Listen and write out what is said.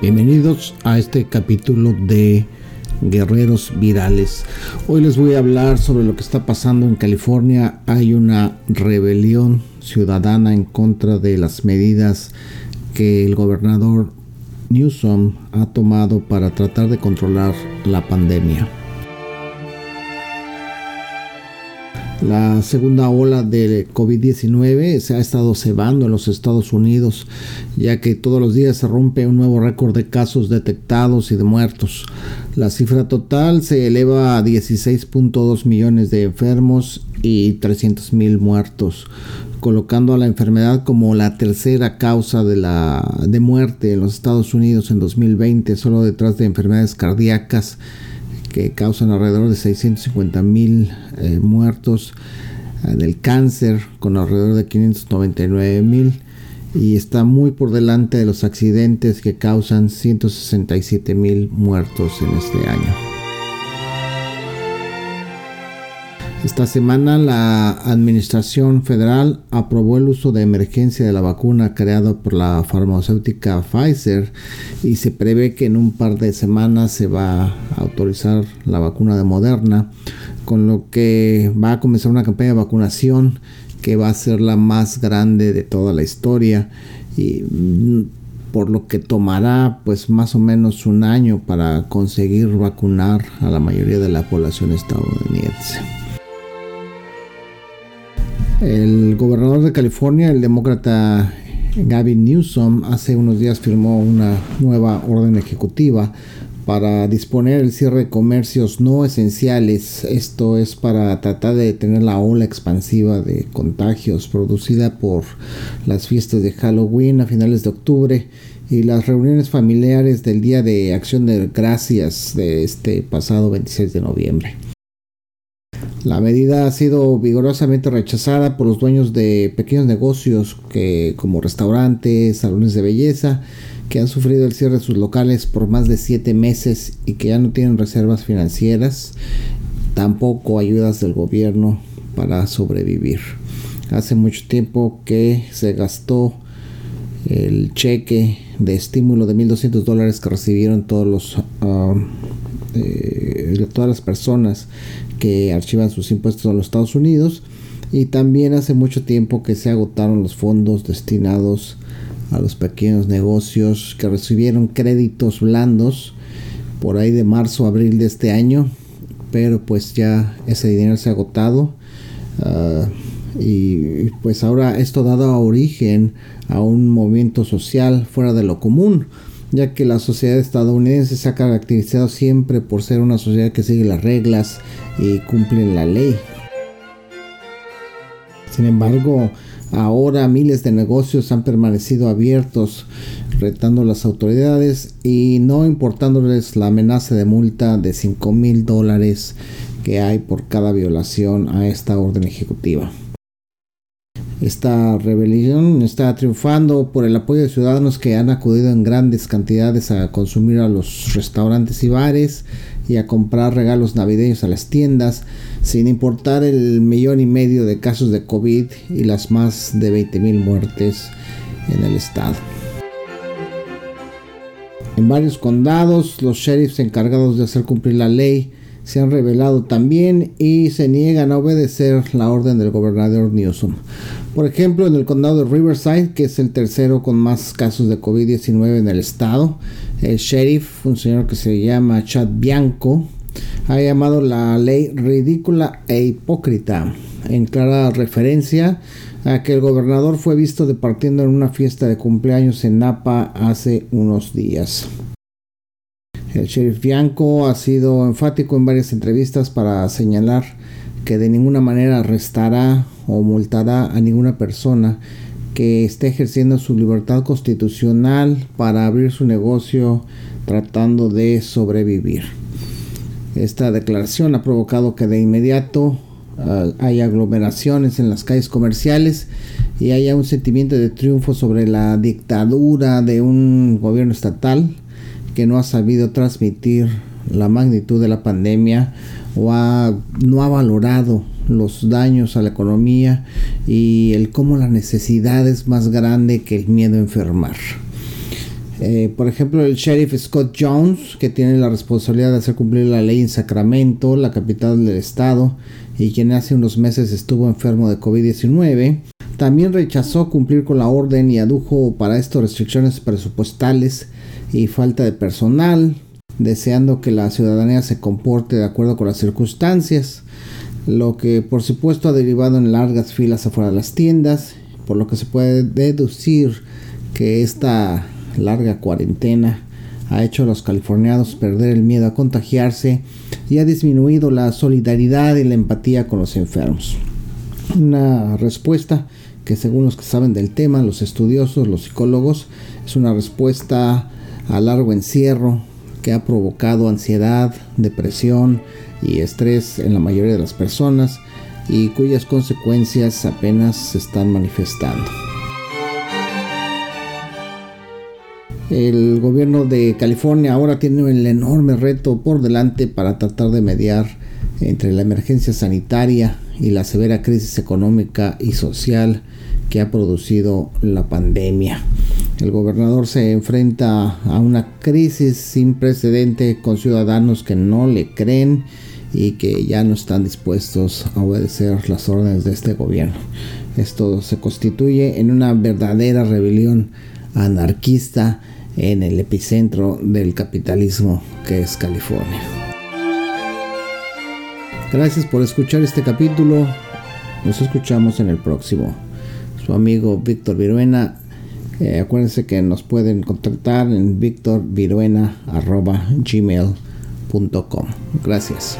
Bienvenidos a este capítulo de Guerreros Virales. Hoy les voy a hablar sobre lo que está pasando en California. Hay una rebelión ciudadana en contra de las medidas que el gobernador Newsom ha tomado para tratar de controlar la pandemia. La segunda ola de COVID-19 se ha estado cebando en los Estados Unidos, ya que todos los días se rompe un nuevo récord de casos detectados y de muertos. La cifra total se eleva a 16.2 millones de enfermos y 300 mil muertos, colocando a la enfermedad como la tercera causa de, la, de muerte en los Estados Unidos en 2020, solo detrás de enfermedades cardíacas que causan alrededor de 650 mil eh, muertos eh, del cáncer con alrededor de 599 mil y está muy por delante de los accidentes que causan 167 mil muertos en este año. Esta semana la Administración Federal aprobó el uso de emergencia de la vacuna creada por la farmacéutica Pfizer y se prevé que en un par de semanas se va a autorizar la vacuna de Moderna, con lo que va a comenzar una campaña de vacunación que va a ser la más grande de toda la historia y mm, por lo que tomará pues más o menos un año para conseguir vacunar a la mayoría de la población estadounidense. El gobernador de California, el demócrata Gavin Newsom, hace unos días firmó una nueva orden ejecutiva para disponer el cierre de comercios no esenciales. Esto es para tratar de detener la ola expansiva de contagios producida por las fiestas de Halloween a finales de octubre y las reuniones familiares del Día de Acción de Gracias de este pasado 26 de noviembre. La medida ha sido vigorosamente rechazada por los dueños de pequeños negocios que, como restaurantes, salones de belleza, que han sufrido el cierre de sus locales por más de siete meses y que ya no tienen reservas financieras, tampoco ayudas del gobierno para sobrevivir. Hace mucho tiempo que se gastó el cheque de estímulo de 1.200 dólares que recibieron todos los, ah, eh, todas las personas que archivan sus impuestos en los Estados Unidos y también hace mucho tiempo que se agotaron los fondos destinados a los pequeños negocios que recibieron créditos blandos por ahí de marzo abril de este año pero pues ya ese dinero se ha agotado ah, y pues ahora esto ha dado origen a un movimiento social fuera de lo común ya que la sociedad estadounidense se ha caracterizado siempre por ser una sociedad que sigue las reglas y cumple la ley. Sin embargo, ahora miles de negocios han permanecido abiertos, retando las autoridades y no importándoles la amenaza de multa de 5 mil dólares que hay por cada violación a esta orden ejecutiva. Esta rebelión está triunfando por el apoyo de ciudadanos que han acudido en grandes cantidades a consumir a los restaurantes y bares y a comprar regalos navideños a las tiendas, sin importar el millón y medio de casos de COVID y las más de 20 mil muertes en el estado. En varios condados, los sheriffs encargados de hacer cumplir la ley se han revelado también y se niegan a obedecer la orden del gobernador Newsom. Por ejemplo, en el condado de Riverside, que es el tercero con más casos de COVID-19 en el estado, el sheriff, un señor que se llama Chad Bianco, ha llamado la ley ridícula e hipócrita, en clara referencia a que el gobernador fue visto departiendo en una fiesta de cumpleaños en Napa hace unos días. El sheriff Bianco ha sido enfático en varias entrevistas para señalar que de ninguna manera arrestará o multará a ninguna persona que esté ejerciendo su libertad constitucional para abrir su negocio tratando de sobrevivir. Esta declaración ha provocado que de inmediato uh, haya aglomeraciones en las calles comerciales y haya un sentimiento de triunfo sobre la dictadura de un gobierno estatal que no ha sabido transmitir la magnitud de la pandemia o no ha valorado los daños a la economía y el cómo la necesidad es más grande que el miedo a enfermar. Eh, por ejemplo, el sheriff Scott Jones, que tiene la responsabilidad de hacer cumplir la ley en Sacramento, la capital del estado, y quien hace unos meses estuvo enfermo de COVID-19, también rechazó cumplir con la orden y adujo para esto restricciones presupuestales y falta de personal, deseando que la ciudadanía se comporte de acuerdo con las circunstancias, lo que por supuesto ha derivado en largas filas afuera de las tiendas, por lo que se puede deducir que esta larga cuarentena ha hecho a los californianos perder el miedo a contagiarse y ha disminuido la solidaridad y la empatía con los enfermos. Una respuesta que según los que saben del tema, los estudiosos, los psicólogos, es una respuesta a largo encierro que ha provocado ansiedad, depresión y estrés en la mayoría de las personas y cuyas consecuencias apenas se están manifestando. El gobierno de California ahora tiene el enorme reto por delante para tratar de mediar entre la emergencia sanitaria y la severa crisis económica y social que ha producido la pandemia. El gobernador se enfrenta a una crisis sin precedente con ciudadanos que no le creen y que ya no están dispuestos a obedecer las órdenes de este gobierno. Esto se constituye en una verdadera rebelión anarquista en el epicentro del capitalismo que es California. Gracias por escuchar este capítulo. Nos escuchamos en el próximo. Su amigo Víctor Viruena. Eh, acuérdense que nos pueden contactar en victorviruena.gmail.com. Gracias.